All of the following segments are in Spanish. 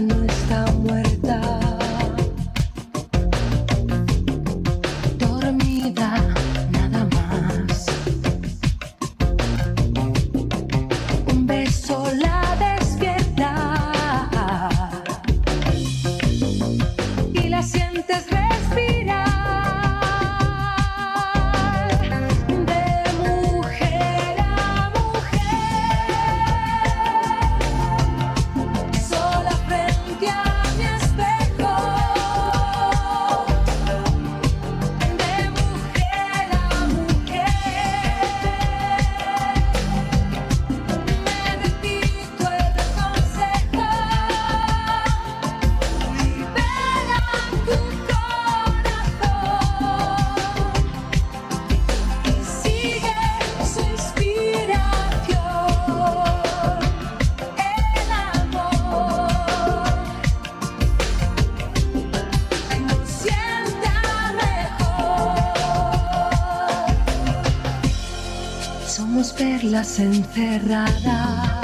No está muerta. Encerradas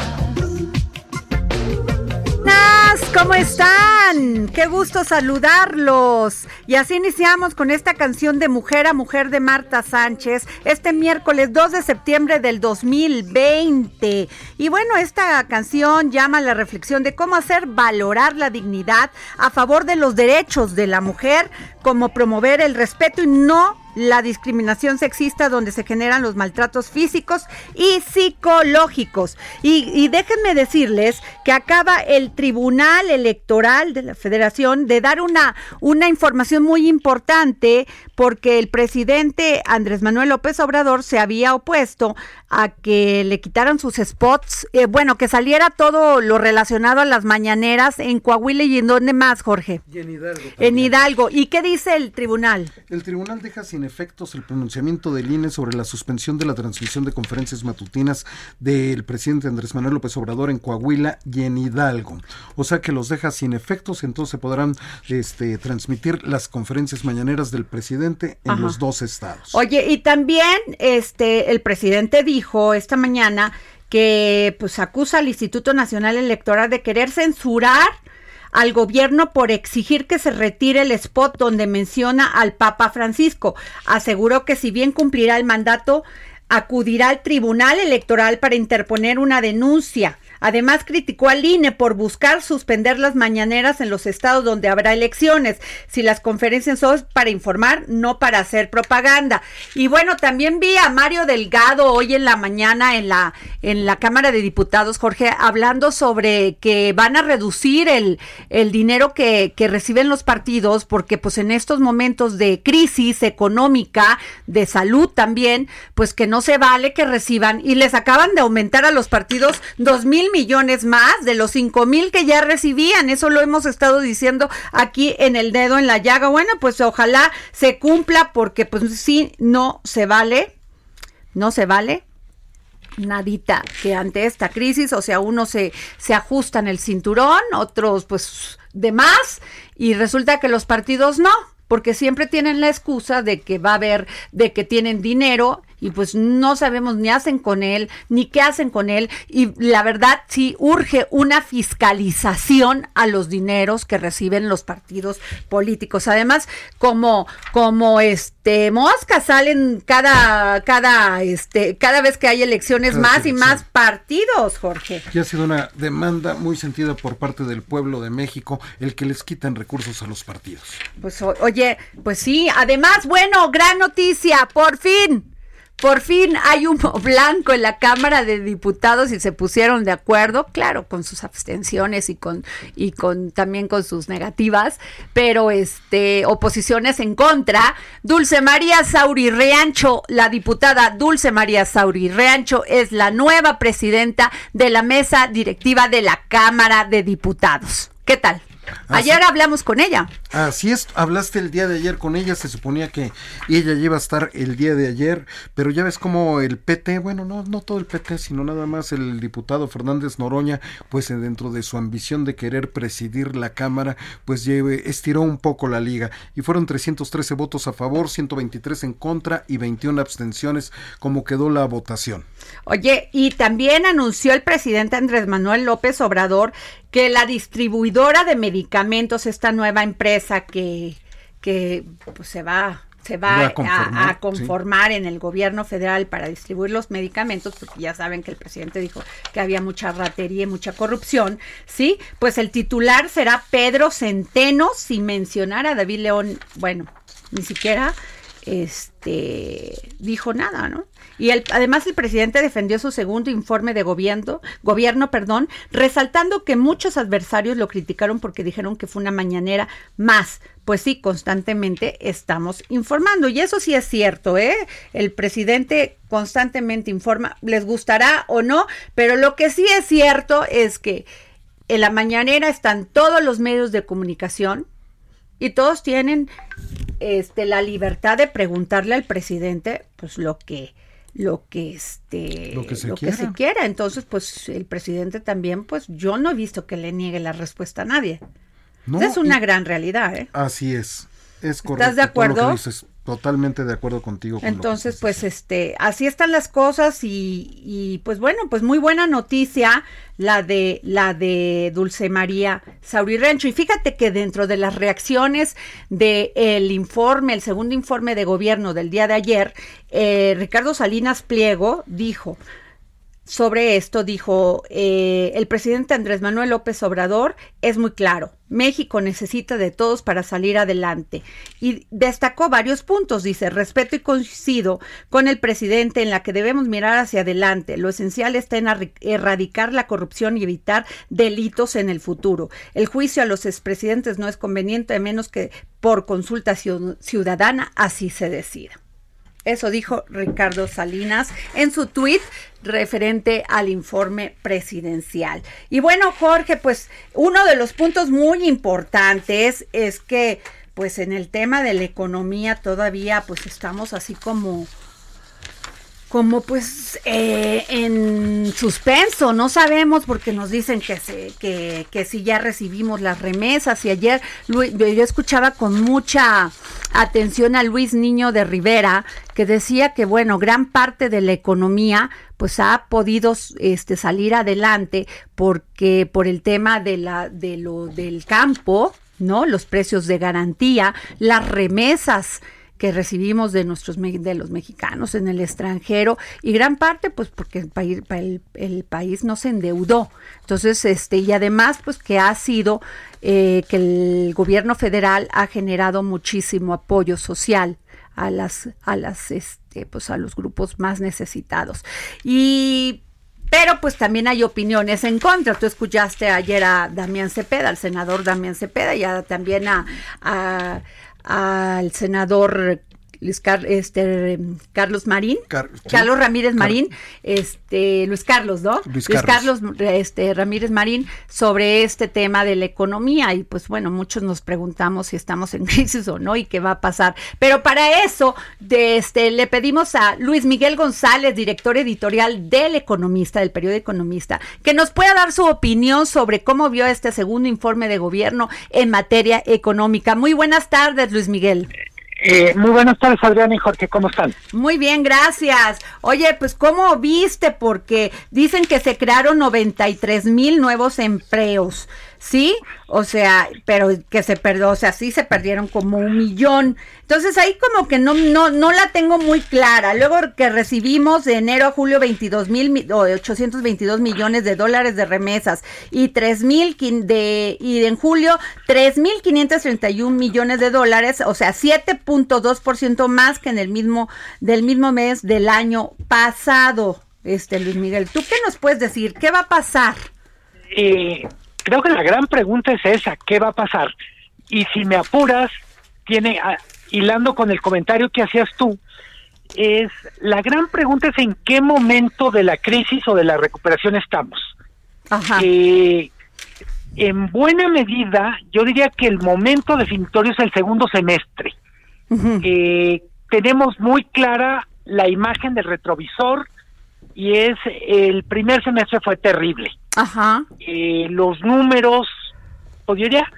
¿cómo están? Qué gusto saludarlos. Y así iniciamos con esta canción de Mujer a Mujer de Marta Sánchez este miércoles 2 de septiembre del 2020. Y bueno, esta canción llama a la reflexión de cómo hacer valorar la dignidad a favor de los derechos de la mujer, como promover el respeto y no la discriminación sexista donde se generan los maltratos físicos y psicológicos. Y, y déjenme decirles que acaba el Tribunal Electoral de la Federación de dar una, una información muy importante porque el presidente Andrés Manuel López Obrador se había opuesto a que le quitaran sus spots, eh, bueno, que saliera todo lo relacionado a las mañaneras en Coahuila y en dónde más, Jorge. Y en Hidalgo. En. Hidalgo. ¿Y qué dice el tribunal? El tribunal deja sin efectos el pronunciamiento del INE sobre la suspensión de la transmisión de conferencias matutinas del presidente Andrés Manuel López Obrador en Coahuila y en Hidalgo. O sea que los deja sin efectos, entonces se podrán este, transmitir las conferencias mañaneras del presidente en Ajá. los dos estados. Oye, y también este el presidente dijo esta mañana que pues acusa al Instituto Nacional Electoral de querer censurar al gobierno por exigir que se retire el spot donde menciona al Papa Francisco. Aseguró que si bien cumplirá el mandato, acudirá al Tribunal Electoral para interponer una denuncia. Además, criticó al INE por buscar suspender las mañaneras en los estados donde habrá elecciones, si las conferencias son para informar, no para hacer propaganda. Y bueno, también vi a Mario Delgado hoy en la mañana en la, en la Cámara de Diputados, Jorge, hablando sobre que van a reducir el, el dinero que, que reciben los partidos, porque pues en estos momentos de crisis económica, de salud también, pues que no se vale que reciban, y les acaban de aumentar a los partidos dos mil mil millones más de los cinco mil que ya recibían. Eso lo hemos estado diciendo aquí en el dedo en la llaga. Bueno, pues ojalá se cumpla porque pues sí, no se vale, no se vale nadita que ante esta crisis, o sea, unos se, se ajustan el cinturón, otros pues de más, y resulta que los partidos no, porque siempre tienen la excusa de que va a haber, de que tienen dinero y pues no sabemos ni hacen con él, ni qué hacen con él. Y la verdad sí urge una fiscalización a los dineros que reciben los partidos políticos. Además, como, como este moscas salen cada, cada, este, cada vez que hay elecciones Cada más y más partidos, Jorge. Y ha sido una demanda muy sentida por parte del pueblo de México el que les quitan recursos a los partidos. Pues oye, pues sí, además, bueno, gran noticia, por fin. Por fin hay humo blanco en la Cámara de Diputados y se pusieron de acuerdo, claro, con sus abstenciones y con y con también con sus negativas, pero este oposiciones en contra. Dulce María Sauri Reancho, la diputada Dulce María Sauri Reancho es la nueva presidenta de la mesa directiva de la Cámara de Diputados. ¿Qué tal? Ah, Ayer hablamos con ella. Así es, hablaste el día de ayer con ella, se suponía que ella iba a estar el día de ayer, pero ya ves como el PT, bueno, no, no todo el PT, sino nada más el diputado Fernández Noroña, pues eh, dentro de su ambición de querer presidir la Cámara, pues lleve, estiró un poco la liga y fueron 313 votos a favor, 123 en contra y 21 abstenciones, como quedó la votación. Oye, y también anunció el presidente Andrés Manuel López Obrador que la distribuidora de medicamentos, esta nueva empresa que, que pues, se va se va Va a a, conformar, a conformar en el gobierno federal para distribuir los medicamentos, porque ya saben que el presidente dijo que había mucha ratería y mucha corrupción, ¿sí? Pues el titular será Pedro Centeno, sin mencionar a David León, bueno, ni siquiera este dijo nada, ¿no? Y además el presidente defendió su segundo informe de gobierno, gobierno, perdón, resaltando que muchos adversarios lo criticaron porque dijeron que fue una mañanera más. Pues sí, constantemente estamos informando. Y eso sí es cierto, ¿eh? El presidente constantemente informa, les gustará o no, pero lo que sí es cierto es que en la mañanera están todos los medios de comunicación y todos tienen este la libertad de preguntarle al presidente pues lo que lo que este Lo que se quiera. quiera. entonces pues el presidente también pues yo no he visto que le niegue la respuesta a nadie No, es una y- gran realidad ¿eh? Así es, es correcto. de todo lo que acuerdo? dices. Totalmente de acuerdo contigo. con lo que Entonces, pues este, así están las cosas y, y, pues bueno, pues muy buena noticia la de la de Dulce María Sauri Rencho. Y fíjate que dentro de las reacciones del informe, el segundo informe de gobierno del día de ayer, eh, Ricardo Salinas Pliego dijo, sobre esto dijo eh, el presidente Andrés Manuel López Obrador es muy claro México necesita de todos para salir adelante. Y destacó varios puntos dice respeto y coincido con el presidente en la que debemos mirar hacia adelante. Lo esencial está en erradicar la corrupción y evitar delitos en el futuro. El juicio a los expresidentes no es conveniente a menos que por consulta ciu- ciudadana así se decida eso dijo Ricardo Salinas en su tuit referente al informe presidencial. Y bueno, Jorge, pues uno de los puntos muy importantes es que pues en el tema de la economía todavía pues estamos así como como pues eh, en suspenso, no sabemos porque nos dicen que, se, que, que si ya recibimos las remesas y ayer yo escuchaba con mucha atención a Luis Niño de Rivera que decía que bueno, gran parte de la economía pues ha podido este salir adelante porque por el tema de la de lo del campo, ¿no? Los precios de garantía, las remesas que recibimos de nuestros de los mexicanos en el extranjero y gran parte pues porque el país pa- el, país no se endeudó entonces este y además pues que ha sido eh, que el gobierno federal ha generado muchísimo apoyo social a las a las este pues a los grupos más necesitados y pero pues también hay opiniones en contra. Tú escuchaste ayer a Damián Cepeda, al senador Damián Cepeda, y también a- al senador Luis Car- este, Carlos Marín, Car- sí. Carlos Ramírez Car- Marín, este, Luis Carlos, ¿no? Luis Carlos, Carlos. este, Ramírez Marín sobre este tema de la economía y pues bueno, muchos nos preguntamos si estamos en crisis o no y qué va a pasar. Pero para eso, de este, le pedimos a Luis Miguel González, director editorial del Economista, del periodo Economista, que nos pueda dar su opinión sobre cómo vio este segundo informe de gobierno en materia económica. Muy buenas tardes, Luis Miguel. Eh, muy buenas tardes, Adrián y Jorge, ¿cómo están? Muy bien, gracias. Oye, pues ¿cómo viste? Porque dicen que se crearon 93 mil nuevos empleos, ¿sí? O sea, pero que se perdió, o sea, sí se perdieron como un millón. Entonces ahí como que no, no, no la tengo muy clara. Luego que recibimos de enero a julio 22 mil mi- o 822 millones de dólares de remesas y 3 mil de, y en julio 3 mil 531 millones de dólares, o sea, 7.2% más que en el mismo, del mismo mes del año pasado. Este Luis Miguel, ¿tú qué nos puedes decir? ¿Qué va a pasar? Eh, creo que la gran pregunta es esa, ¿qué va a pasar? Y si me apuras, tiene, ah, hilando con el comentario que hacías tú, es la gran pregunta es en qué momento de la crisis o de la recuperación estamos. Ajá. Eh, en buena medida, yo diría que el momento definitorio es el segundo semestre. Eh, tenemos muy clara la imagen del retrovisor y es el primer semestre fue terrible. Ajá. Eh, los números, yo diría,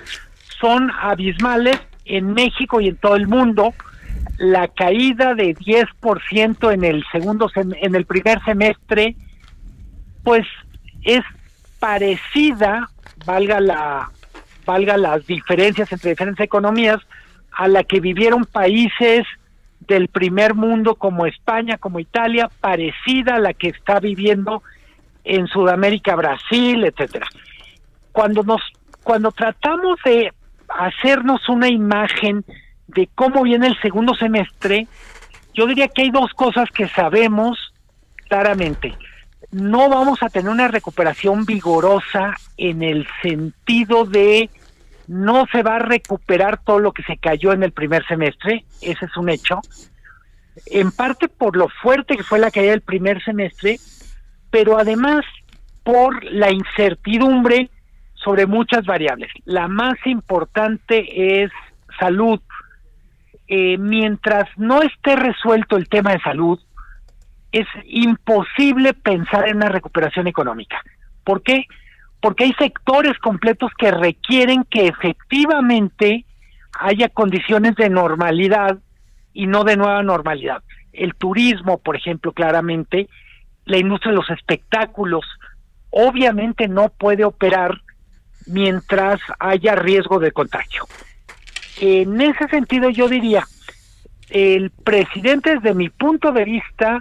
son abismales en México y en todo el mundo. La caída de 10% en el segundo en el primer semestre, pues es parecida, valga la valga las diferencias entre diferentes economías, a la que vivieron países del primer mundo como España, como Italia, parecida a la que está viviendo en Sudamérica, Brasil, etcétera. Cuando nos cuando tratamos de hacernos una imagen de cómo viene el segundo semestre, yo diría que hay dos cosas que sabemos claramente. No vamos a tener una recuperación vigorosa en el sentido de no se va a recuperar todo lo que se cayó en el primer semestre, ese es un hecho, en parte por lo fuerte que fue la caída del primer semestre, pero además por la incertidumbre sobre muchas variables. La más importante es salud. Eh, mientras no esté resuelto el tema de salud, es imposible pensar en una recuperación económica. ¿Por qué? Porque hay sectores completos que requieren que efectivamente haya condiciones de normalidad y no de nueva normalidad. El turismo, por ejemplo, claramente, la industria de los espectáculos, obviamente no puede operar mientras haya riesgo de contagio. En ese sentido, yo diría, el presidente, desde mi punto de vista,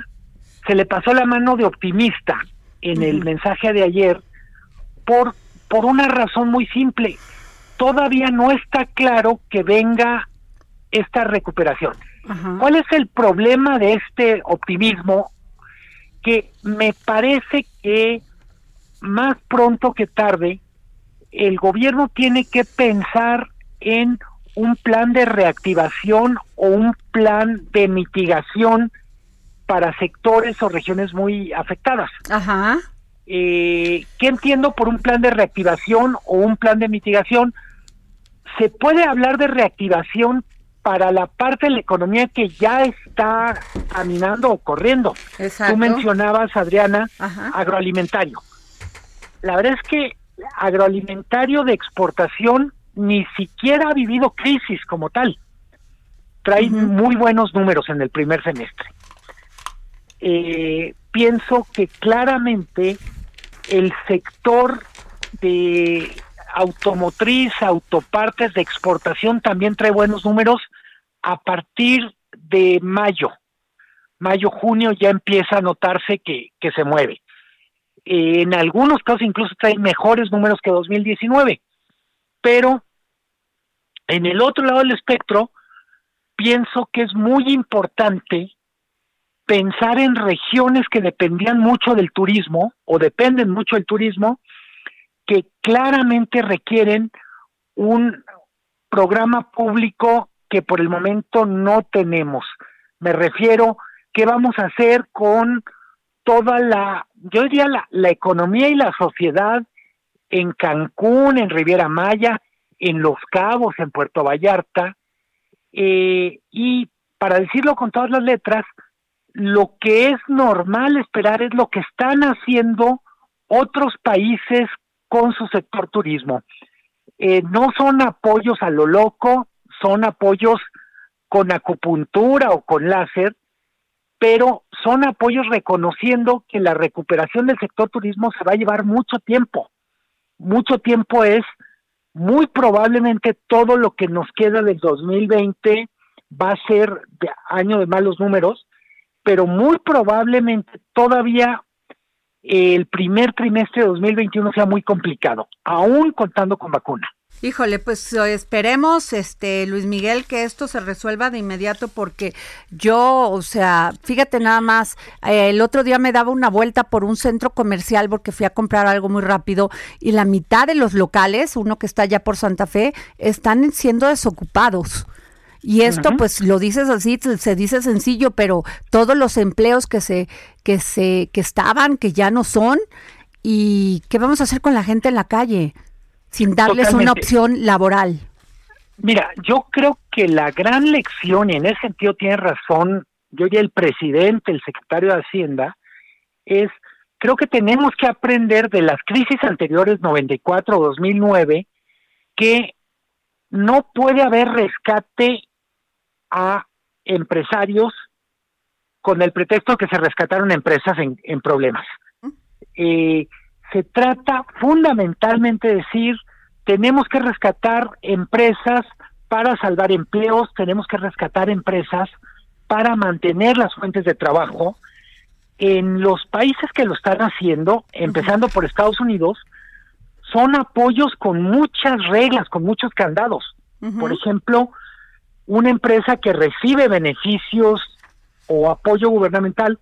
se le pasó la mano de optimista en el mensaje de ayer por, por una razón muy simple. Todavía no está claro que venga esta recuperación. Ajá. ¿Cuál es el problema de este optimismo? Que me parece que más pronto que tarde el gobierno tiene que pensar en un plan de reactivación o un plan de mitigación para sectores o regiones muy afectadas. Ajá. Eh, ¿Qué entiendo por un plan de reactivación o un plan de mitigación? Se puede hablar de reactivación para la parte de la economía que ya está caminando o corriendo. Exacto. Tú mencionabas, Adriana, Ajá. agroalimentario. La verdad es que agroalimentario de exportación ni siquiera ha vivido crisis como tal. Trae muy buenos números en el primer semestre. Eh, pienso que claramente el sector de automotriz, autopartes de exportación también trae buenos números a partir de mayo. Mayo, junio ya empieza a notarse que, que se mueve. En algunos casos incluso trae mejores números que 2019. Pero en el otro lado del espectro, pienso que es muy importante pensar en regiones que dependían mucho del turismo o dependen mucho del turismo, que claramente requieren un programa público que por el momento no tenemos. Me refiero, ¿qué vamos a hacer con toda la, yo diría la, la economía y la sociedad en Cancún, en Riviera Maya, en Los Cabos, en Puerto Vallarta? Eh, y para decirlo con todas las letras, lo que es normal esperar es lo que están haciendo otros países con su sector turismo. Eh, no son apoyos a lo loco, son apoyos con acupuntura o con láser, pero son apoyos reconociendo que la recuperación del sector turismo se va a llevar mucho tiempo. Mucho tiempo es muy probablemente todo lo que nos queda del 2020 va a ser año de malos números, pero muy probablemente todavía el primer trimestre de 2021 sea muy complicado, aún contando con vacuna. Híjole, pues eh, esperemos, este Luis Miguel, que esto se resuelva de inmediato porque yo, o sea, fíjate nada más, eh, el otro día me daba una vuelta por un centro comercial porque fui a comprar algo muy rápido y la mitad de los locales, uno que está allá por Santa Fe, están siendo desocupados. Y esto, pues, lo dices así, se dice sencillo, pero todos los empleos que se, que se, que estaban, que ya no son, y qué vamos a hacer con la gente en la calle, sin darles una opción laboral. Mira, yo creo que la gran lección, y en ese sentido tiene razón, yo y el presidente, el secretario de Hacienda, es, creo que tenemos que aprender de las crisis anteriores, 94 o 2009, que no puede haber rescate a empresarios con el pretexto que se rescataron empresas en, en problemas. Eh, se trata fundamentalmente de decir, tenemos que rescatar empresas para salvar empleos, tenemos que rescatar empresas para mantener las fuentes de trabajo. En los países que lo están haciendo, empezando por Estados Unidos, son apoyos con muchas reglas, con muchos candados. Por ejemplo, una empresa que recibe beneficios o apoyo gubernamental,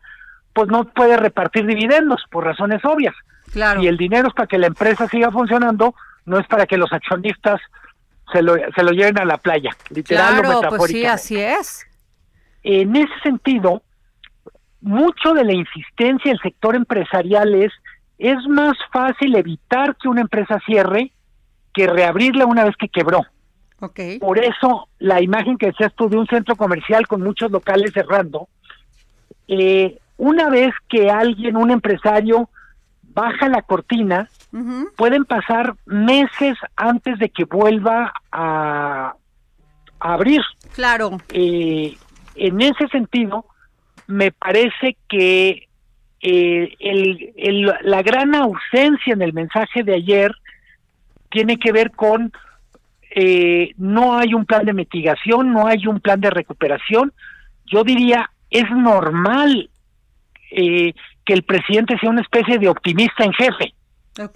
pues no puede repartir dividendos por razones obvias. Claro. Y el dinero es para que la empresa siga funcionando, no es para que los accionistas se lo, se lo lleven a la playa, literal o Claro, pues sí, así es. En ese sentido, mucho de la insistencia del sector empresarial es, es más fácil evitar que una empresa cierre que reabrirla una vez que quebró. Ok. Por eso, la imagen que decías tú de un centro comercial con muchos locales cerrando, eh, una vez que alguien, un empresario, baja la cortina, pueden pasar meses antes de que vuelva a, a abrir. Claro. Eh, en ese sentido, me parece que eh, el- el- la gran ausencia en el mensaje de ayer tiene que ver con eh, no hay un plan de mitigación, no hay un plan de recuperación. Yo diría, es normal eh, que el presidente sea una especie de optimista en jefe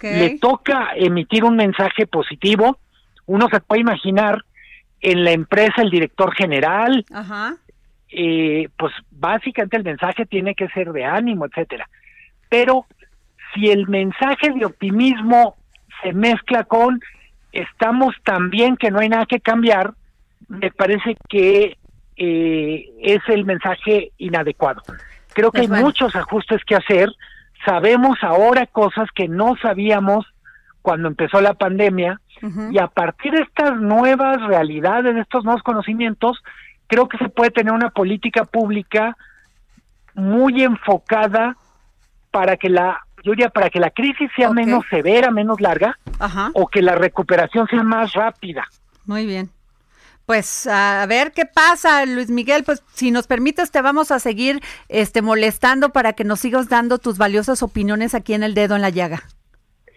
le toca emitir un mensaje positivo. Uno se puede imaginar en la empresa el director general, Ajá. eh, pues básicamente el mensaje tiene que ser de ánimo, etcétera. Pero si el mensaje de optimismo se mezcla con estamos tan bien que no hay nada que cambiar, me parece que eh, es el mensaje inadecuado. Creo que Pues hay bueno. muchos ajustes que hacer. Sabemos ahora cosas que no sabíamos cuando empezó la pandemia y a partir de estas nuevas realidades, de estos nuevos conocimientos, creo que se puede tener una política pública muy enfocada para que la, diría, para que la crisis sea menos severa, menos larga, Ajá. o que la recuperación sea más rápida. Muy bien. Pues a ver qué pasa, Luis Miguel. Pues si nos permites, te vamos a seguir este, molestando para que nos sigas dando tus valiosas opiniones aquí en el dedo en la llaga.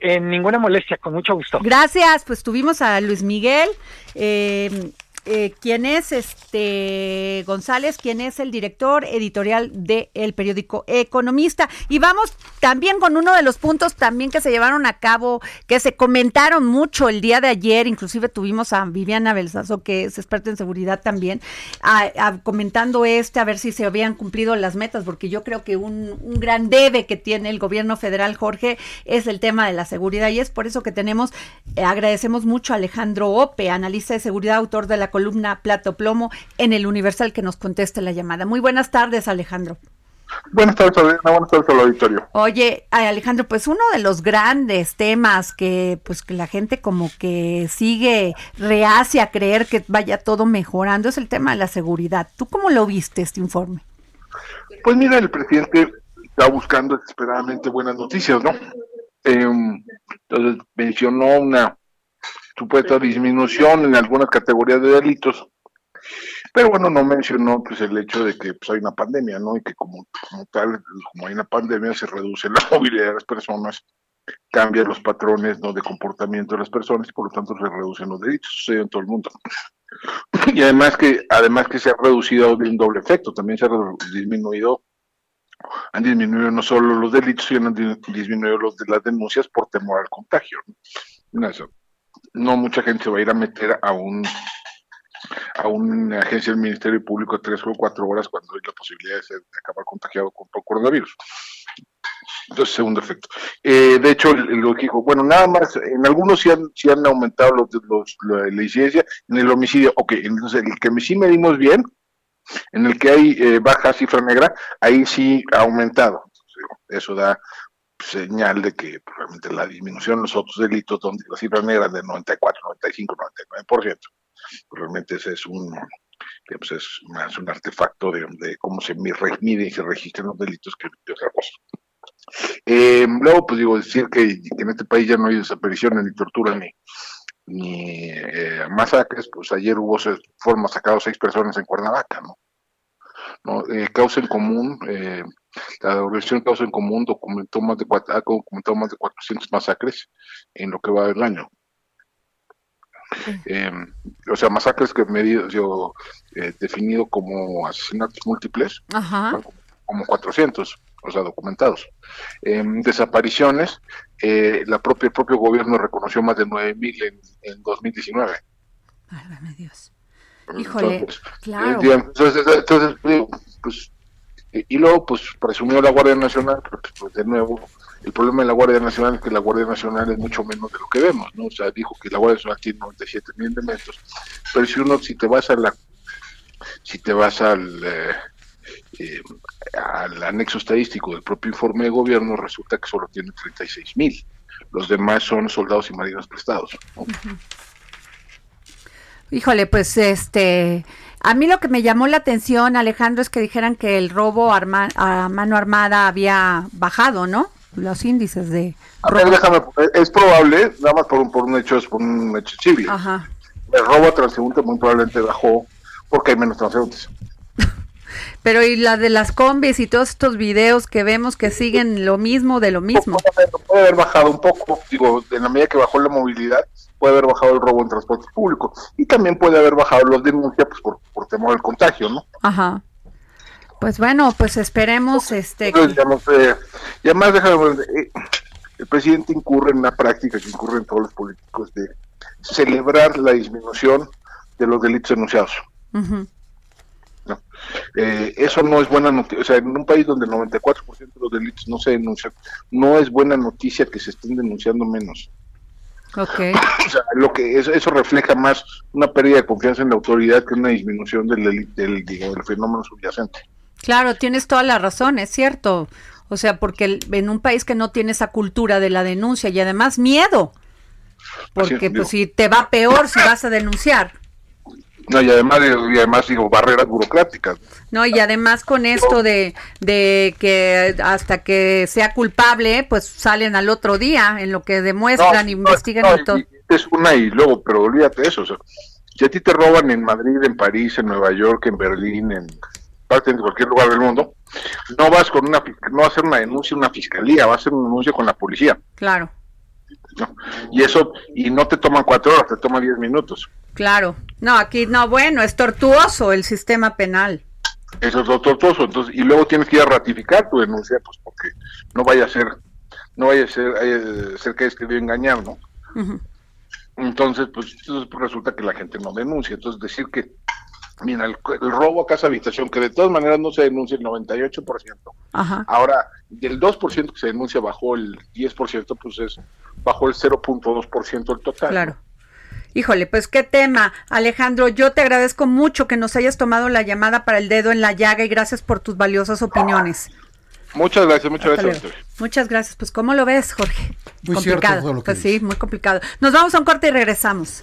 En ninguna molestia, con mucho gusto. Gracias, pues tuvimos a Luis Miguel, eh, eh, quien es este González, quien es el director editorial del periódico Economista. Y vamos también con uno de los puntos también que se llevaron a cabo, que se comentaron mucho el día de ayer, inclusive tuvimos a Viviana Belsazo, que es experta en seguridad también, comentando este, a ver si se habían cumplido las metas, porque yo creo que un, un gran debe que tiene el gobierno federal, Jorge, es el tema de la seguridad. Y es por eso que tenemos, eh, agradecemos mucho a Alejandro Ope, analista de seguridad, autor de la columna Plato Plomo en el Universal que nos conteste la llamada. Muy buenas tardes, Alejandro. Buenas tardes, Adriana. Buenas tardes al auditorio. Oye, Alejandro, pues uno de los grandes temas que pues que la gente como que sigue reacia a creer que vaya todo mejorando es el tema de la seguridad. ¿Tú cómo lo viste este informe? Pues mira, el presidente está buscando desesperadamente buenas noticias, ¿no? Em, entonces mencionó una supuesta disminución en algunas categorías de delitos, pero bueno, no mencionó pues el hecho de que pues, hay una pandemia, ¿no? Y que como, como tal, como hay una pandemia, se reduce la movilidad de las personas, cambian los patrones ¿no? de comportamiento de las personas y por lo tanto se reducen los delitos, sucede en todo el mundo. Y además que, además que se ha reducido de un doble efecto, también se ha disminuido, han disminuido no solo los delitos, sino han di- disminuido los de las denuncias por temor al contagio. ¿no? No, eso. No mucha gente se va a ir a meter a un a una agencia del Ministerio Público tres o cuatro horas cuando hay la posibilidad de, ser- de acabar contagiado con por coronavirus. Entonces, segundo efecto. Eh, de hecho, lo que dijo, bueno, nada más, en algunos sí han, sí han aumentado los, los, la, incidencia, en el homicidio, ok, entonces el que sí medimos bien, en el que hay eh, baja cifra negra, ahí sí ha aumentado. Eso da señal de que pues, realmente la disminución en los otros delitos, donde la cifra negra es de 94, 95, 99%, pues, realmente ese es un pues, es más un artefacto de, de cómo se mi- re- mide y se registran los delitos que que otra cosa. Eh, luego, pues digo, decir que, que en este país ya no hay desapariciones, ni tortura, ni, ni eh, masacres, pues ayer hubo, fueron masacrados seis personas en Cuernavaca, ¿no? ¿No? Eh, causa en común, eh, la organización Causa en Común documentó más de, ha documentado más de 400 masacres en lo que va del año. Eh, o sea, masacres que medido, yo, eh, definido como asesinatos múltiples, Ajá. como 400, o sea, documentados. Em, desapariciones, eh, la propia, el propio gobierno reconoció más de 9.000 en, en 2019. Válgame Dios. Híjole, Entonces, claro. entonces, entonces, pues, y luego, pues, presumió la Guardia Nacional, pero, pues, de nuevo, el problema de la Guardia Nacional es que la Guardia Nacional es mucho menos de lo que vemos, ¿no? O sea, dijo que la Guardia Nacional tiene 97 mil elementos, pero si uno, si te vas a la, si te vas al, eh, eh, anexo estadístico del propio informe de gobierno, resulta que solo tiene 36 mil. Los demás son soldados y marinos prestados. ¿no? Híjole, pues este, a mí lo que me llamó la atención, Alejandro, es que dijeran que el robo arma- a mano armada había bajado, ¿no? Los índices de A ver, robo. déjame, es probable, nada más por un, por un hecho, es por un hecho. Ajá. El robo a transeúnte muy probablemente bajó porque hay menos transeúntes. Pero y la de las combis y todos estos videos que vemos que siguen lo mismo de lo mismo. Puede, haber- puede haber bajado un poco, digo, en la medida que bajó la movilidad, puede haber bajado el robo en transporte público. Y también puede haber bajado los denuncias pues, por, por temor al contagio, ¿no? Ajá. Pues bueno, pues esperemos este Entonces, que- digamos, eh, y además, déjame eh, el presidente incurre en una práctica que incurren todos los políticos de celebrar la disminución de los delitos denunciados. ¿no? Eh, eso no es buena noticia. O sea, en un país donde el 94% de los delitos no se denuncian, no es buena noticia que se estén denunciando menos. Ok. O sea, lo que eso, eso refleja más una pérdida de confianza en la autoridad que una disminución del, del, del fenómeno subyacente. Claro, tienes toda la razón, es cierto. O sea, porque el- en un país que no tiene esa cultura de la denuncia y además miedo, porque pues si te va peor si vas a denunciar, No, y además, y además digo, barreras burocráticas. ¿no? Y además con esto de, de que hasta que sea culpable, pues salen al otro día en lo que demuestran, No, investigan no, y todo. es una y luego, pero olvídate de eso. O sea, si a ti te roban en Madrid, en París, en Nueva York, en Berlín, en prácticamente cualquier lugar del mundo, no vas con una, no vas a hacer una denuncia en una fiscalía, vas a hacer una denuncia con la policía. Claro, ¿no? Y eso, y no te toman cuatro horas, te toma diez minutos. Claro. No, aquí no, bueno, es tortuoso el sistema penal. Eso es lo tortuoso. Entonces, y luego tienes que ir a ratificar tu denuncia, pues porque no vaya a ser, no vaya a ser, eh, ser que hayas querido engañar, ¿no? Entonces, pues, entonces, pues, resulta que la gente no denuncia. Entonces, decir que, mira, el, el robo a casa habitación, que de todas maneras no se denuncia el 98%, Ajá. ahora del 2% que se denuncia bajó el 10%, pues es bajó el 0.2% del total. Claro. Híjole, pues qué tema, Alejandro. Yo te agradezco mucho que nos hayas tomado la llamada para el dedo en la llaga y gracias por tus valiosas opiniones. Muchas gracias, muchas Hasta gracias. luego. Muchas gracias. Pues, ¿cómo lo ves, Jorge? Muy cierto complicado. todo lo que pues sí, muy complicado. Nos vamos a un corte y regresamos.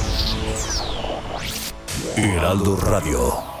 Heraldo Radio.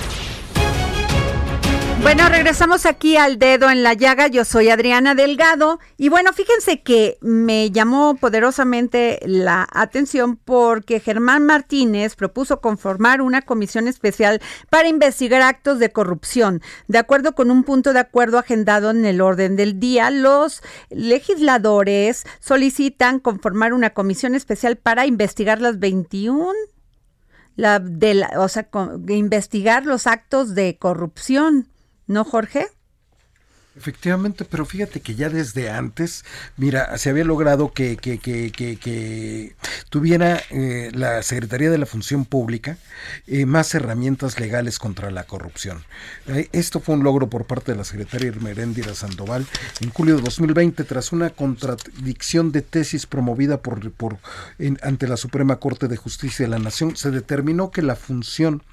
Bueno, regresamos aquí al dedo en la llaga. Yo soy Adriana Delgado y bueno, fíjense que me llamó poderosamente la atención porque Germán Martínez propuso conformar una comisión especial para investigar actos de corrupción. De acuerdo con un punto de acuerdo agendado en el orden del día, los legisladores solicitan conformar una comisión especial para investigar las 21 la de la, o sea, con- investigar los actos de corrupción, ¿no, Jorge? Efectivamente, pero fíjate que ya desde antes, mira, se había logrado que, que, que, que, tuviera eh, la Secretaría de la Función Pública eh, más herramientas legales contra la corrupción. Eh, esto fue un logro por parte de la secretaria Irmeréndira Sandoval en julio de 2020 tras una contradicción de tesis promovida por, por ante la Suprema Corte de Justicia de la Nación. Se determinó que la función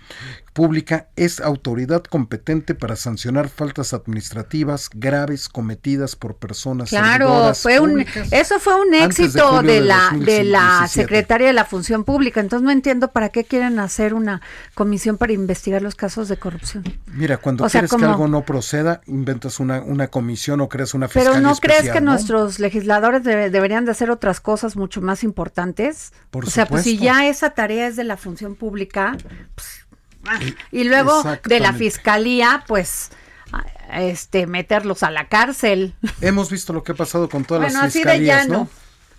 pública es autoridad competente para sancionar faltas administrativas graves cometidas por personas Claro, fue un eso fue un de éxito de, de la de la 2017. secretaria de la Función Pública. Entonces no entiendo para qué quieren hacer una comisión para investigar los casos de corrupción. Mira, cuando O sea, quieres como- que algo no proceda, inventas una, una comisión o creas una Pero fiscalía ¿no crees que ¿no? nuestros legisladores debe- deberían de hacer otras cosas mucho más importantes? Por o sea, pues si ya esa tarea es de la función pública, pues, y luego de la fiscalía, pues ah, este meterlos a la cárcel. Hemos visto lo que ha pasado con todas Bueno, las así de fiscalías, llano. ¿no?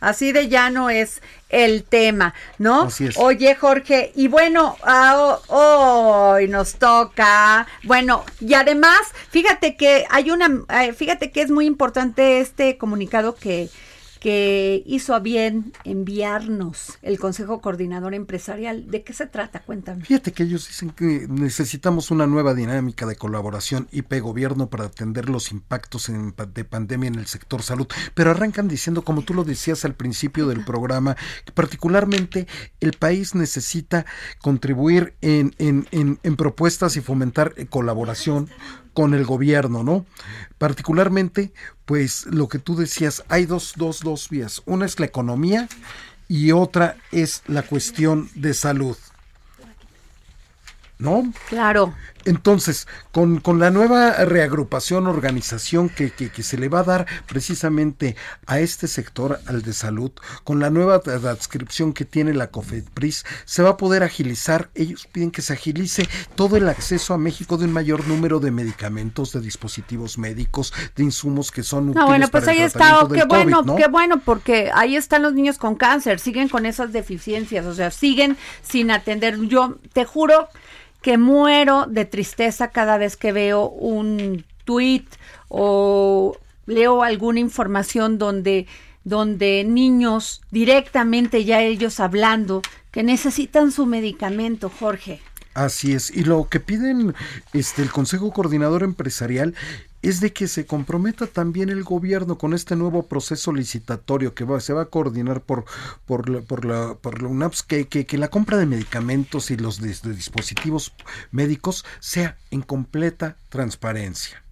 Así de llano es el tema, ¿no? Así es. Oye, Jorge, y bueno, ah, ho- hoy nos toca, bueno, y además, fíjate que hay una, eh, fíjate que es muy importante este comunicado que, que hizo a bien enviarnos el Consejo Coordinador Empresarial. ¿De qué se trata? Cuéntame. Fíjate que ellos dicen que necesitamos una nueva dinámica de colaboración IP-gobierno para atender los impactos en de pandemia en el sector salud, pero arrancan diciendo, como tú lo decías al principio del programa, que particularmente el país necesita contribuir en, en- en- en propuestas y fomentar eh, colaboración con el gobierno, ¿no? Particularmente, pues lo que tú decías, hay dos, dos, dos vías. Una es la economía y otra es la cuestión de salud. ¿No? Claro. Entonces, con, con la nueva reagrupación, organización que, que, que se le va a dar precisamente a este sector, al de salud, con la nueva adscripción que tiene la COFEPRIS, se va a poder agilizar, ellos piden que se agilice todo el acceso a México de un mayor número de medicamentos, de dispositivos médicos, de insumos que son útiles No, bueno, pues para ahí está, oh, qué bueno, COVID, ¿no? qué bueno, porque ahí están los niños con cáncer, siguen con esas deficiencias, o sea, siguen sin atender. Yo te juro que muero de tristeza cada vez que veo un tweet o leo alguna información donde donde niños directamente ya ellos hablando que necesitan su medicamento, Jorge. Así es. Y lo que piden este el Consejo Coordinador Empresarial es de que se comprometa también el gobierno con este nuevo proceso licitatorio que va, se va a coordinar por, por, la, por, la, por la UNAPS, que, que, que la compra de medicamentos y los dispositivos médicos sea en completa transparencia.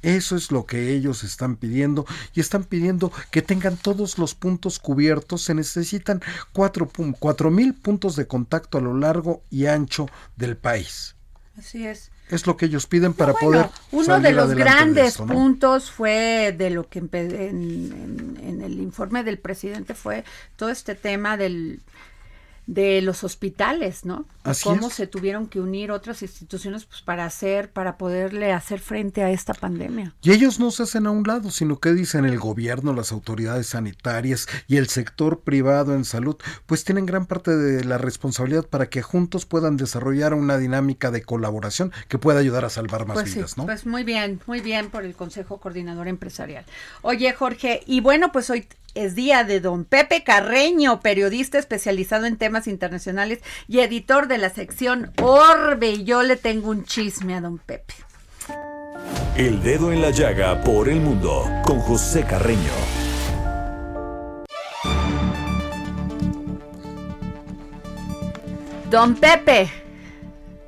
Eso es lo que ellos están pidiendo y están pidiendo que tengan todos los puntos cubiertos. Se necesitan cuatro, pun- cuatro mil puntos de contacto a lo largo y ancho del país. Así es. Es lo que ellos piden para Bueno, poder. uno salir de los de grandes esto, ¿no? puntos fue de lo que en, en- en el informe del presidente fue todo este tema del de los hospitales, ¿no? Así Cómo es. se tuvieron que unir otras instituciones pues, para hacer, para poderle hacer frente a esta pandemia. Y ellos no se hacen a un lado, sino que dicen el gobierno, las autoridades sanitarias y el sector privado en salud, pues tienen gran parte de la responsabilidad para que juntos puedan desarrollar una dinámica de colaboración que pueda ayudar a salvar más Pues sí, vidas, ¿no? pues muy bien, muy bien por el Consejo Coordinador Empresarial. Oye, Jorge, y bueno, pues hoy es día de don Pepe Carreño, periodista especializado en temas internacionales y editor de la sección Orbe. Y yo le tengo un chisme a don Pepe. El dedo en la llaga por el mundo con José Carreño. Don Pepe,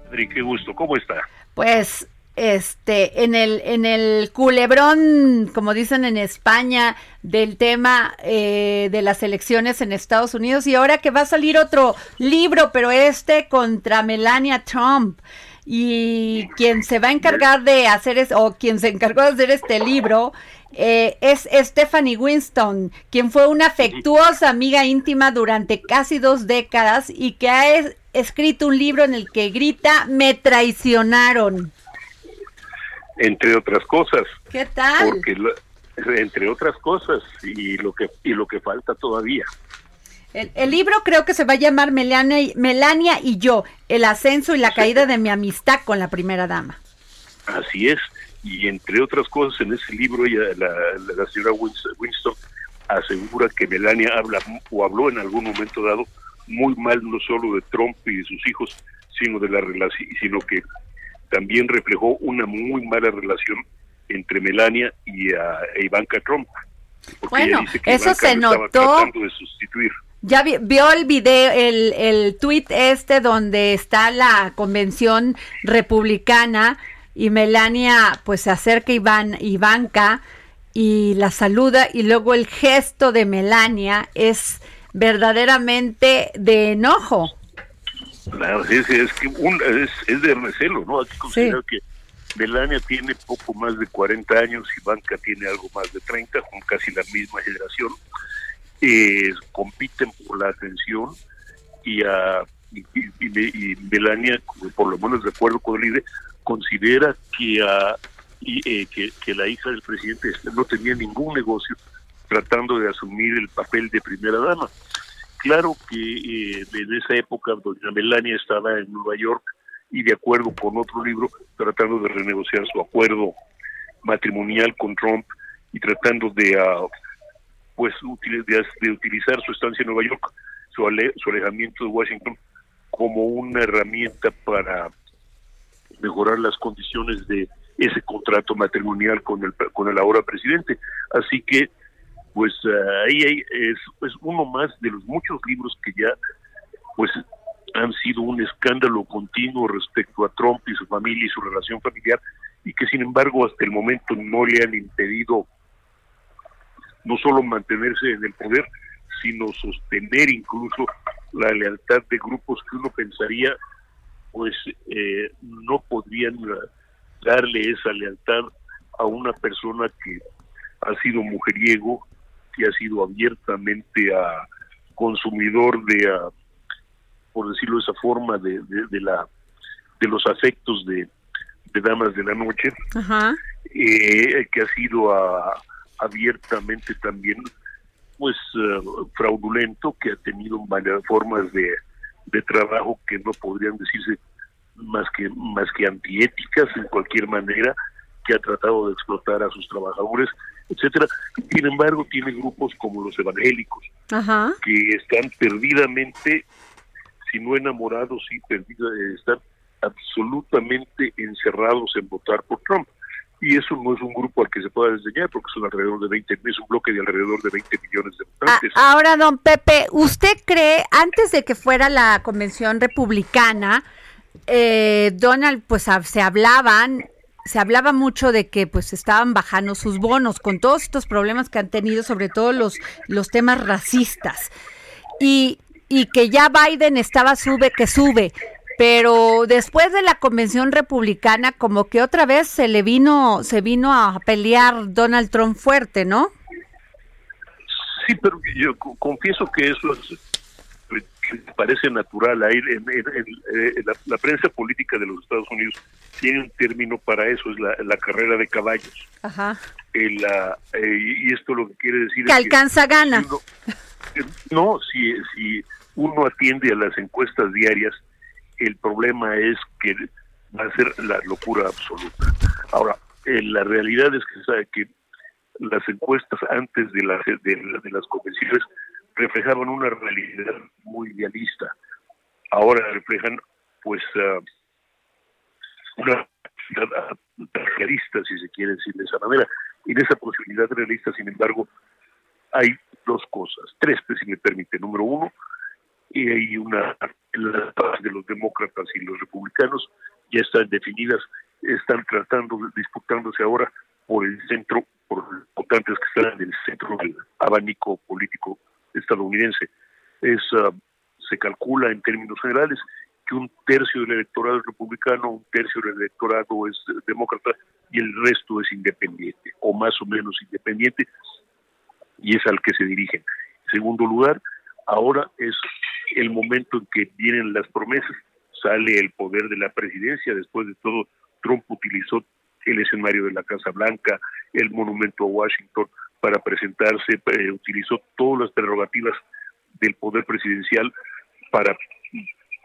Adri, qué gusto, ¿cómo está? pues este en el en el culebrón, como dicen en España, del tema eh, de las elecciones en Estados Unidos y ahora que va a salir otro libro, pero este contra Melania Trump y quien se va a encargar de hacer es o quien se encargó de hacer este libro eh, es Stephanie Winston, quien fue una afectuosa amiga íntima durante casi dos décadas y que ha es- escrito un libro en el que grita me traicionaron. Entre otras cosas, ¿Qué tal? porque lo- entre otras cosas y lo que y lo que falta todavía. El, el libro creo que se va a llamar Melania y, Melania y yo, el ascenso y la caída de mi amistad con la primera dama. Así es. Y entre otras cosas, en ese libro ella, la, la- la señora Wins- Winston asegura que Melania habla o habló en algún momento dado muy mal no solo de Trump y de sus hijos, sino de la relación, sino que también reflejó una muy mala relación entre Melania y ah, e Ivanka Trump. Bueno, eso Ivanka se notó. tratando de sustituir. Ya vi- vio el video, el, el tweet este donde está la convención republicana y Melania pues se acerca a Iván, Ivanka y la saluda y luego el gesto de Melania es verdaderamente de enojo. Claro, es, es que un- es, es de recelo, ¿no? Hay que considerar que Melania tiene poco más de 40 años, Ivanka tiene algo más de 30, con casi la misma generación. Eh, compiten por la atención y, ah, y, y- y Me- y Melania, por lo menos de acuerdo con el IDE, considera que, y, eh, que, que la hija del presidente no tenía ningún negocio tratando de asumir el papel de primera dama. Claro que eh, en esa época doña Melania estaba en Nueva York y de acuerdo con otro libro tratando de renegociar su acuerdo matrimonial con Trump y tratando de ah, pues de, de utilizar su estancia en Nueva York, su, ale- su alejamiento de Washington como una herramienta para mejorar las condiciones de ese contrato matrimonial con el con el ahora presidente. Así que pues ah, ahí es, es uno más de los muchos libros que ya pues han sido un escándalo continuo respecto a Trump y su familia y su relación familiar y que sin embargo hasta el momento no le han impedido no solo mantenerse en el poder, sino sostener incluso la lealtad de grupos que uno pensaría pues eh, no podrían eh, darle esa lealtad a una persona que ha sido mujeriego, que ha sido abiertamente a consumidor de, ah, por decirlo de esa forma, de, de- de la de los afectos de, de damas de la noche, Ajá. eh, que ha sido ah, abiertamente también pues eh, fraudulento, que ha tenido varias formas de, de trabajo que no podrían decirse más que más que antiéticas en cualquier manera, que ha tratado de explotar a sus trabajadores, etcétera. Sin embargo, tiene grupos como los evangélicos, Ajá. que están perdidamente, si no enamorados, sí perdidos, eh, están absolutamente encerrados en votar por Trump. Y eso no es un grupo al que se pueda desdeñar, porque son alrededor de 20, es un bloque de alrededor de 20 millones de Ah, votantes. ahora, don Pepe, ¿usted cree, antes de que fuera la convención republicana, eh, Donald, pues se hablaban, se hablaba mucho de que pues estaban bajando sus bonos con todos estos problemas que han tenido, sobre todo los, los temas racistas. Y, y que ya Biden estaba sube que sube. Pero después de la convención republicana, como que otra vez se le vino, se vino a pelear Donald Trump fuerte, ¿no? Sí, pero yo co- confieso que eso es, que me parece natural. Ahí en, en- en- eh, la, la prensa política de los Estados Unidos tiene un término para eso, es la, la carrera de caballos. Ajá. El, ah, eh, y esto lo que quiere decir Que es alcanza gana. uno- eh, no, si, si uno atiende a las encuestas diarias, el problema es que va a ser la locura absoluta. Ahora, eh, la realidad es que, sabe que las encuestas antes de, las de, de las convenciones reflejaban una realidad muy idealista. Ahora reflejan, pues, ah, una realidad realista, si se quiere decir de esa manera. Y en esa posibilidad realista, sin embargo, hay dos cosas, tres, si me permite. Número uno, y hay una, las bases de los demócratas y los republicanos ya están definidas, están tratando, disputándose ahora por el centro, por los votantes que están en el centro del abanico político estadounidense. Es, ah, se calcula en términos generales que un tercio del electorado es republicano, un tercio del electorado es demócrata y el resto es independiente, o más o menos independiente, y es al que se dirigen. En segundo lugar, ahora es el momento en que vienen las promesas, sale el poder de la presidencia, después de todo, Trump utilizó el escenario de la Casa Blanca, el monumento a Washington para presentarse, eh, utilizó todas las prerrogativas del poder presidencial para,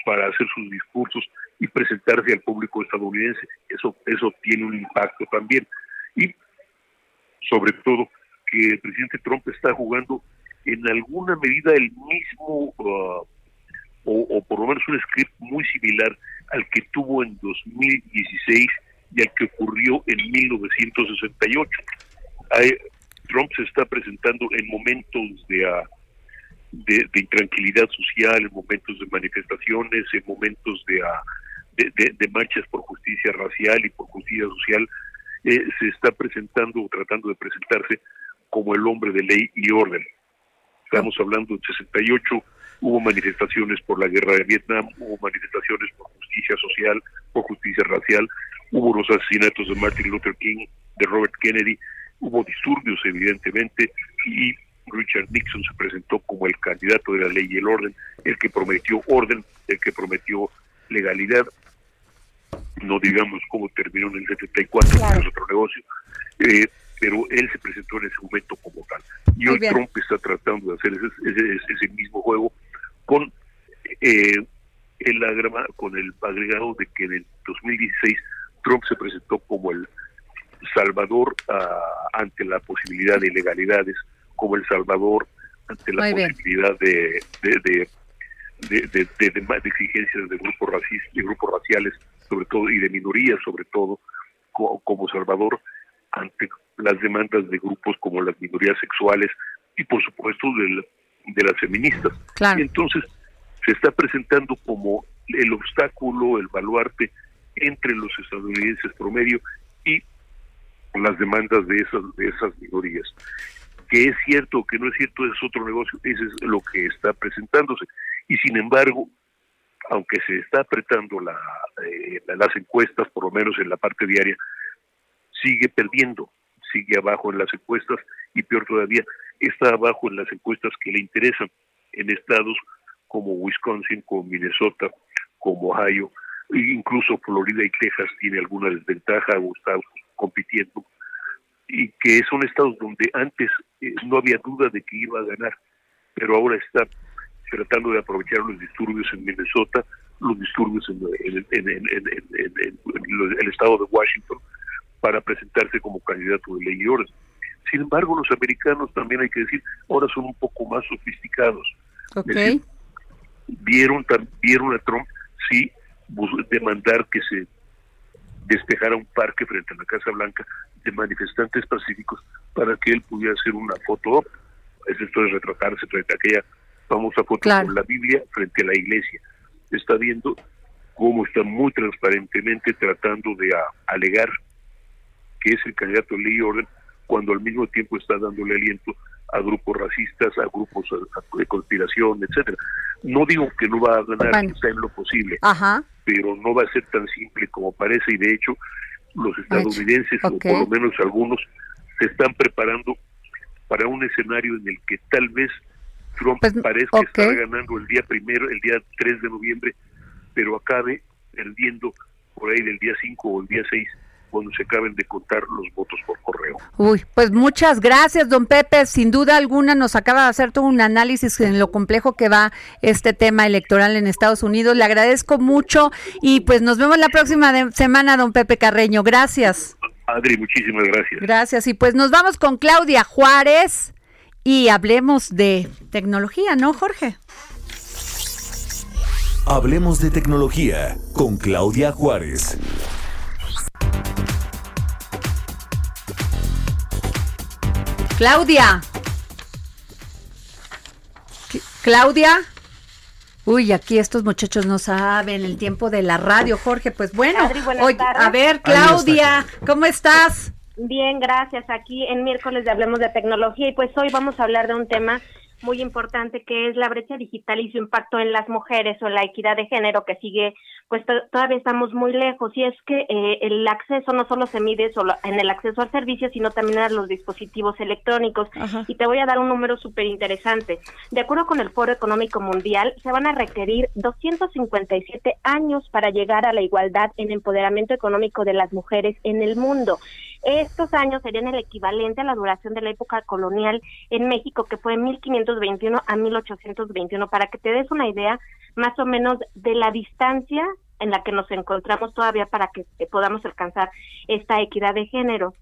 para hacer sus discursos y presentarse al público estadounidense. Eso, eso tiene un impacto también. Y sobre todo que el presidente Trump está jugando en alguna medida el mismo, ah, o, o por lo menos un script muy similar al que tuvo en 2016 y al que ocurrió en 1968. Hay- Trump se está presentando en momentos de, ah, de, intranquilidad social, en momentos de manifestaciones, en momentos de, de- de marchas por justicia racial y por justicia social, eh, se está presentando o tratando de presentarse como el hombre de ley y orden. Estamos hablando de 68, hubo manifestaciones por la guerra de Vietnam, hubo manifestaciones por justicia social, por justicia racial, hubo los asesinatos de Martin Luther King, de Robert Kennedy, hubo disturbios evidentemente y Richard Nixon se presentó como el candidato de la ley y el orden, el que prometió orden, el que prometió legalidad, no digamos cómo terminó en el 74, que es otro negocio, eh, pero él se presentó en ese momento como tal. Y hoy. Trump está tratando de hacer ese, ese- ese mismo juego con eh, el agrama- con el agregado de que en el 2016 Trump se presentó como el salvador ah, ante la posibilidad de ilegalidades, como el salvador ante la Muy posibilidad de, de, de, de, de- exigencias de grupos racistas, de grupos raciales, sobre todo, y de minorías, sobre todo, co- como salvador ante las demandas de grupos como las minorías sexuales y, por supuesto, del- de las feministas. Claro. Y entonces se está presentando como el obstáculo, el baluarte entre los estadounidenses promedio las demandas de esas de esas minorías. Que es cierto que no es cierto es otro negocio, ese es lo que está presentándose. Y sin embargo, aunque se está apretando la, eh, la- las encuestas, por lo menos en la parte diaria, sigue perdiendo, sigue abajo en las encuestas y peor todavía, está abajo en las encuestas que le interesan en estados como Wisconsin, como Minnesota, como Ohio, e incluso Florida y Texas tiene alguna desventaja o está compitiendo y que son estados donde antes eh, no había duda de que iba a ganar, pero ahora está tratando de aprovechar los disturbios en Minnesota, los disturbios en, en- en- en- el estado de Washington para presentarse como candidato de ley y orden. Sin embargo, los americanos también hay que decir, ahora son un poco más sofisticados. Ok. Es decir, vieron, vieron a Trump, sí, demandar que se despejara un parque frente a la Casa Blanca de manifestantes pacíficos para que él pudiera hacer una foto. Es esto es retratarse frente a aquella famosa foto Claro. con la Biblia frente a la iglesia. Está viendo cómo está muy transparentemente tratando de a- alegar que es el candidato de ley y orden cuando al mismo tiempo está dándole aliento a grupos racistas, a grupos a- a- de conspiración, etcétera. No digo que no va a ganar, Bueno. está en lo posible, Ajá. Pero no va a ser tan simple como parece y de hecho los estadounidenses, o por lo menos algunos, se están preparando para un escenario en el que tal vez Trump Pues, parezca ok. estar ganando el día primero, el día 3 de noviembre, pero acabe perdiendo por ahí del día 5 o el día 6 cuando se acaben de contar los votos por correo. Uy, pues muchas gracias, don Pepe. Sin duda alguna nos acaba de hacer todo un análisis en lo complejo que va este tema electoral en Estados Unidos. Le agradezco mucho y pues nos vemos la próxima de- semana, don Pepe Carreño. Gracias. Adri, muchísimas gracias. Gracias. Y pues nos vamos con Claudia Juárez y hablemos de tecnología, ¿no, Jorge? Hablemos de tecnología con Claudia Juárez. Claudia. Cl- Claudia. Uy, aquí estos muchachos no saben el tiempo de la radio, Jorge. Pues bueno, Adri, a ver, Claudia, ¿cómo estás? Bien, gracias. Aquí en miércoles de Hablemos de Tecnología y pues hoy vamos a hablar de un tema muy importante que es la brecha digital y su impacto en las mujeres o la equidad de género que sigue, pues to- todavía estamos muy lejos y es que eh, el acceso no solo se mide solo en el acceso al servicio, sino también a los dispositivos electrónicos. Ajá. Y te voy a dar un número súper interesante. De acuerdo con el Foro Económico Mundial, se van a requerir 257 años para llegar a la igualdad en empoderamiento económico de las mujeres en el mundo. Estos años serían el equivalente a la duración de la época colonial en México, que fue de 1521 a 1821, para que te des una idea más o menos de la distancia en la que nos encontramos todavía para que podamos alcanzar esta equidad de género.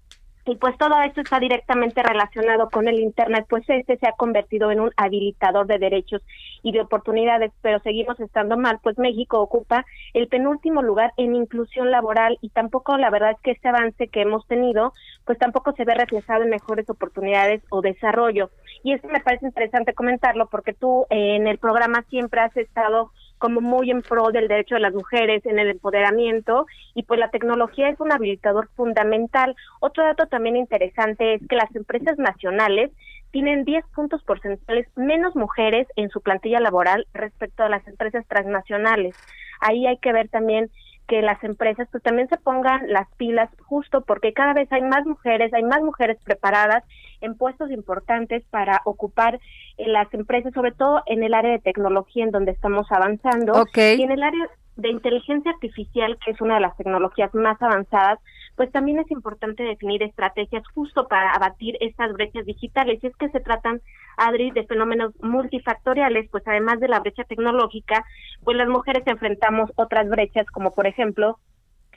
Y pues todo esto está directamente relacionado con el Internet, pues este se ha convertido en un habilitador de derechos y de oportunidades, pero seguimos estando mal, pues México ocupa el penúltimo lugar en inclusión laboral y tampoco la verdad es que este avance que hemos tenido, pues tampoco se ve reflejado en mejores oportunidades o desarrollo. Y eso me parece interesante comentarlo porque tú eh, en el programa siempre has estado como muy en pro del derecho de las mujeres, en el empoderamiento, y pues la tecnología es un habilitador fundamental. Otro dato también interesante es que las empresas nacionales tienen 10 puntos porcentuales menos mujeres en su plantilla laboral respecto a las empresas transnacionales. Ahí hay que ver también que las empresas pues también se pongan las pilas justo porque cada vez hay más mujeres, hay más mujeres preparadas en puestos importantes para ocupar en las empresas, sobre todo en el área de tecnología en donde estamos avanzando. Y en el área de inteligencia artificial, que es una de las tecnologías más avanzadas, pues también es importante definir estrategias justo para abatir estas brechas digitales. Y es que se tratan, Adri, de fenómenos multifactoriales, pues además de la brecha tecnológica, pues las mujeres enfrentamos otras brechas, como por ejemplo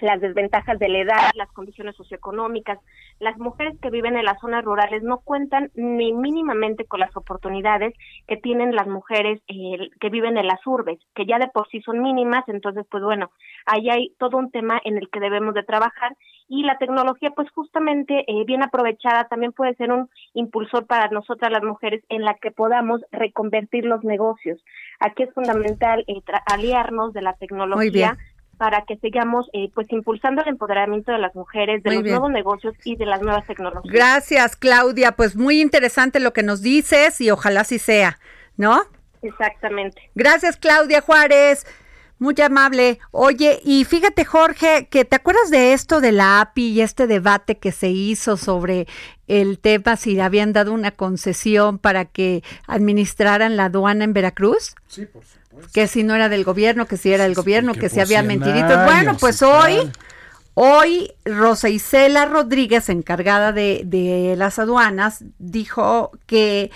las desventajas de la edad, las condiciones socioeconómicas. Las mujeres que viven en las zonas rurales no cuentan ni mínimamente con las oportunidades que tienen las mujeres eh, que viven en las urbes, que ya de por sí son mínimas, entonces pues bueno, ahí hay todo un tema en el que debemos de trabajar y la tecnología pues justamente eh, bien aprovechada también puede ser un impulsor para nosotras las mujeres en la que podamos reconvertir los negocios. Aquí es fundamental eh, aliarnos de la tecnología. Para que sigamos eh, pues impulsando el empoderamiento de las mujeres, de Muy los bien. nuevos negocios y de las nuevas tecnologías. Gracias, Claudia. Pues muy interesante lo que nos dices y ojalá así sea, ¿no? Exactamente. Gracias, Claudia Juárez. Muy amable. Oye, y fíjate, Jorge, que te acuerdas de esto de la API y este debate que se hizo sobre el tema si habían dado una concesión para que administraran la aduana en Veracruz? Sí, por supuesto. Que si no era del gobierno, que si era del gobierno, que que, si había 100 mentiritos. Bueno, pues hoy, hoy Rosa Isela Rodríguez, encargada de, de las aduanas, dijo que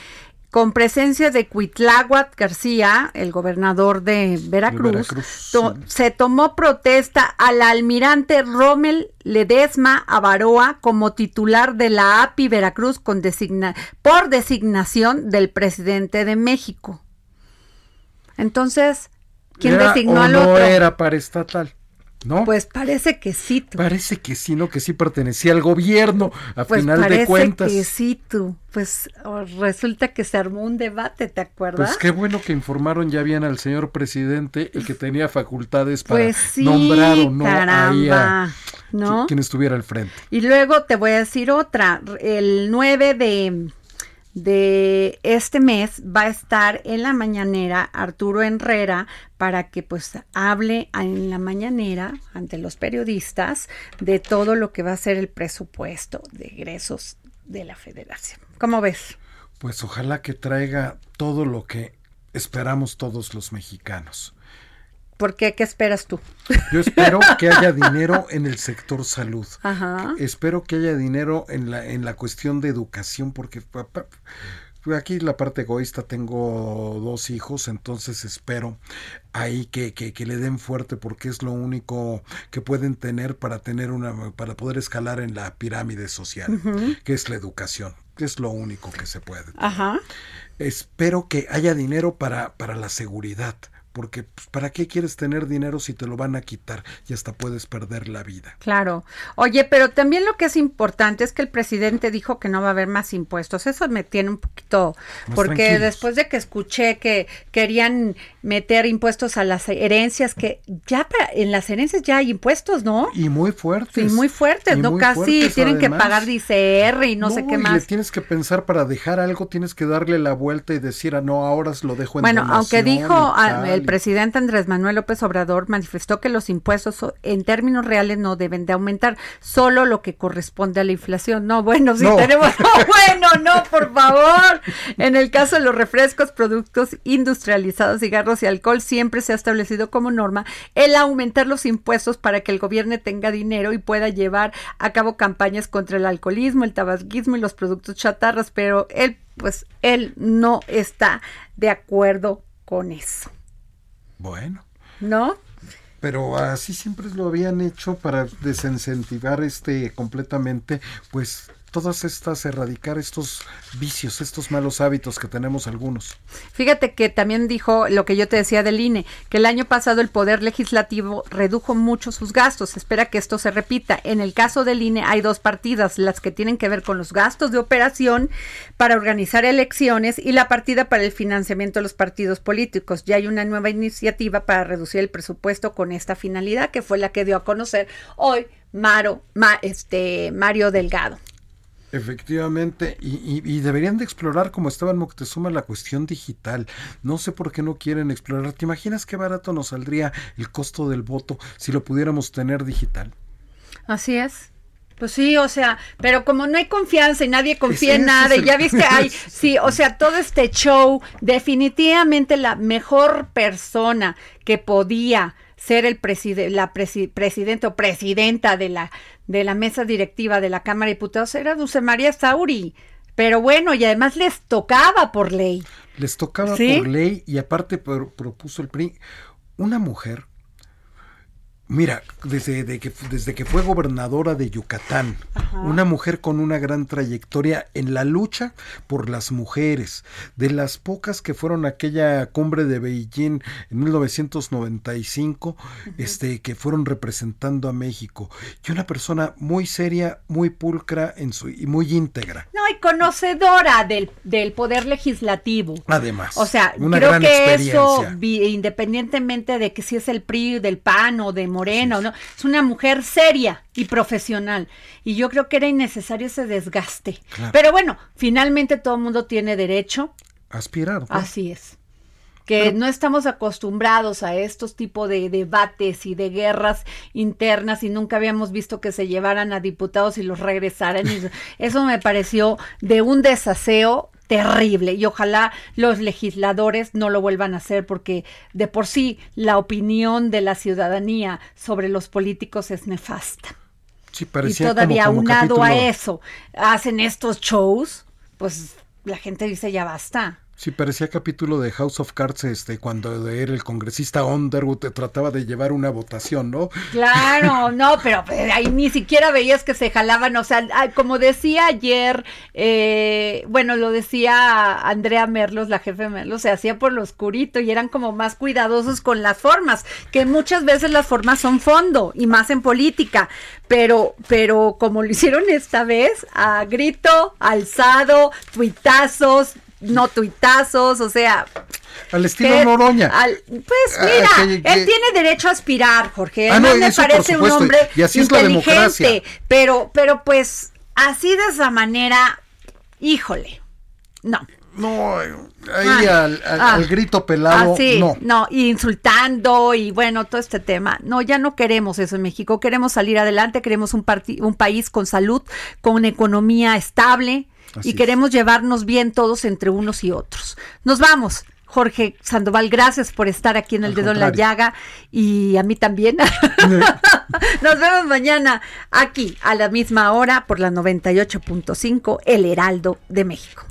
con presencia de Cuitláhuac García, el gobernador de Veracruz, Veracruz, to- sí. se tomó protesta al almirante Rommel Ledesma Avaroa como titular de la API Veracruz con designa- por designación del presidente de México. Entonces, ¿quién ¿Era designó o al no otro? era para estatal? ¿No? Pues parece que sí, tú. Parece que sí, ¿no? Que sí pertenecía al gobierno, a Pues final parece de cuentas. que sí, tú. Pues oh, resulta que se armó un debate, ¿te acuerdas? Pues qué bueno que informaron ya bien al señor presidente y que tenía facultades para Pues sí, nombrar o no caramba, a quien estuviera al frente. Y luego te voy a decir otra. El 9 de, de este mes va a estar en la mañanera Arturo Herrera para que pues hable en la mañanera ante los periodistas de todo lo que va a ser el presupuesto de egresos de la federación. ¿Cómo ves? Pues ojalá que traiga todo lo que esperamos todos los mexicanos. ¿Por qué? ¿Qué esperas tú? Yo espero que haya dinero en el sector salud. Ajá. Espero que haya dinero en la, en la cuestión de educación, porque aquí la parte egoísta tengo dos hijos, entonces espero ahí que, que, que le den fuerte porque es lo único que pueden tener para tener una, para poder escalar en la pirámide social, que es la educación, que es lo único que se puede. Ajá. Espero que haya dinero para, para la seguridad. Porque pues, ¿para qué quieres tener dinero si te lo van a quitar y hasta puedes perder la vida? Claro. Oye, pero también lo que es importante es que el presidente dijo que no va a haber más impuestos. Eso me tiene un poquito, Más porque tranquilos. después de que escuché que querían meter impuestos a las herencias, que ya para- en las herencias ya hay impuestos, ¿no? Y muy fuertes. Sí, muy fuertes, Y ¿no? muy Casi fuertes, tienen que pagar DCR y no, sé qué y más. le tienes que pensar para dejar algo, tienes que darle la vuelta y decir, ah, no, ahora lo dejo en Bueno, aunque dijo tal, el presidente Andrés Manuel López Obrador, manifestó que los impuestos en términos reales no deben de aumentar, solo lo que corresponde a la inflación. No, bueno, No. tenemos, no, bueno, no, por favor. En el caso de los refrescos, productos industrializados, cigarros y alcohol, siempre se ha establecido como norma el aumentar los impuestos para que el gobierno tenga dinero y pueda llevar a cabo campañas contra el alcoholismo, el tabaquismo y los productos chatarras, pero él, pues, él no está de acuerdo con eso. Bueno, ¿No? pero así siempre lo habían hecho para desincentivar este completamente, pues todas estas, erradicar estos vicios, estos malos hábitos que tenemos algunos. Fíjate que también dijo lo que yo te decía del INE, que el año pasado el Poder Legislativo redujo mucho sus gastos. Espera que esto se repita. En el caso del INE hay dos partidas, las que tienen que ver con los gastos de operación para organizar elecciones y la partida para el financiamiento de los partidos políticos. Ya hay una nueva iniciativa para reducir el presupuesto con esta finalidad, que fue la que dio a conocer hoy Maro, Ma- este, Mario Delgado. Efectivamente, y, y- y deberían de explorar como estaba en Moctezuma la cuestión digital. No sé por qué no quieren explorar. ¿Te imaginas qué barato nos saldría el costo del voto si lo pudiéramos tener digital? Así es. Pues sí, o sea, pero como no hay confianza y nadie confía en nada, y ya viste, hay, sí, o sea, todo este show, definitivamente la mejor persona que podía ser el preside la presi- presidente o presidenta de la, de la mesa directiva de la Cámara de Diputados era Dulce María Sauri. Pero bueno, y además les tocaba por ley. Les tocaba ¿Sí? por ley y aparte pro- propuso el PRI una mujer. Mira, desde, de que, desde que fue gobernadora de Yucatán, una mujer con una gran trayectoria en la lucha por las mujeres, de las pocas que fueron a aquella cumbre de Beijing en 1995, este, que fueron representando a México, y una persona muy seria, muy pulcra en su, y muy íntegra. No, y conocedora del, del poder legislativo. Además, O sea, una creo gran que eso, independientemente de que si es el PRI, del PAN o de Morena o no, es una mujer seria y profesional. Y yo creo que era innecesario ese desgaste. Claro. Pero bueno, finalmente todo el mundo tiene derecho. aspirar. Así es. que no estamos acostumbrados a estos tipos de debates y de guerras internas y nunca habíamos visto que se llevaran a diputados y los regresaran. Y eso me pareció de un desaseo terrible y ojalá los legisladores no lo vuelvan a hacer porque de por sí la opinión de la ciudadanía sobre los políticos es nefasta. Sí, Y como- todavía como aunado a eso, hacen estos shows, pues la gente dice ya basta. Sí, parecía capítulo de House of Cards, este, cuando era el congresista Underwood te trataba de llevar una votación, ¿no? Claro, no, pero pues, ahí ni siquiera veías que se jalaban, o sea, ah, como decía ayer, eh, bueno, lo decía Andrea Merlos, la jefe de Merlos, se hacía por lo oscurito y eran como más cuidadosos con las formas, que muchas veces las formas son fondo y más en política, pero, pero como lo hicieron esta vez, a grito, alzado, tuitazos, no tuitazos, o sea, Al estilo que- Noroña. al- pues Ah, mira, que- que- él tiene derecho a aspirar, Jorge. Ah, no, me parece un hombre y así es la democracia. inteligente, pero, pero pues así de esa manera, híjole, no. No, ahí Ah, al, al- ah. al grito pelado, Ah, sí, no. no, y insultando y bueno, todo este tema. No, ya no queremos eso en México. Queremos salir adelante, queremos un, un país con salud, con economía estable Así y es. queremos llevarnos bien todos entre unos y otros. Nos vamos. Jorge Sandoval, gracias por estar aquí en el Al dedo en la llaga y a mí también. Nos vemos mañana aquí a la misma hora por la 98.5 El Heraldo de México.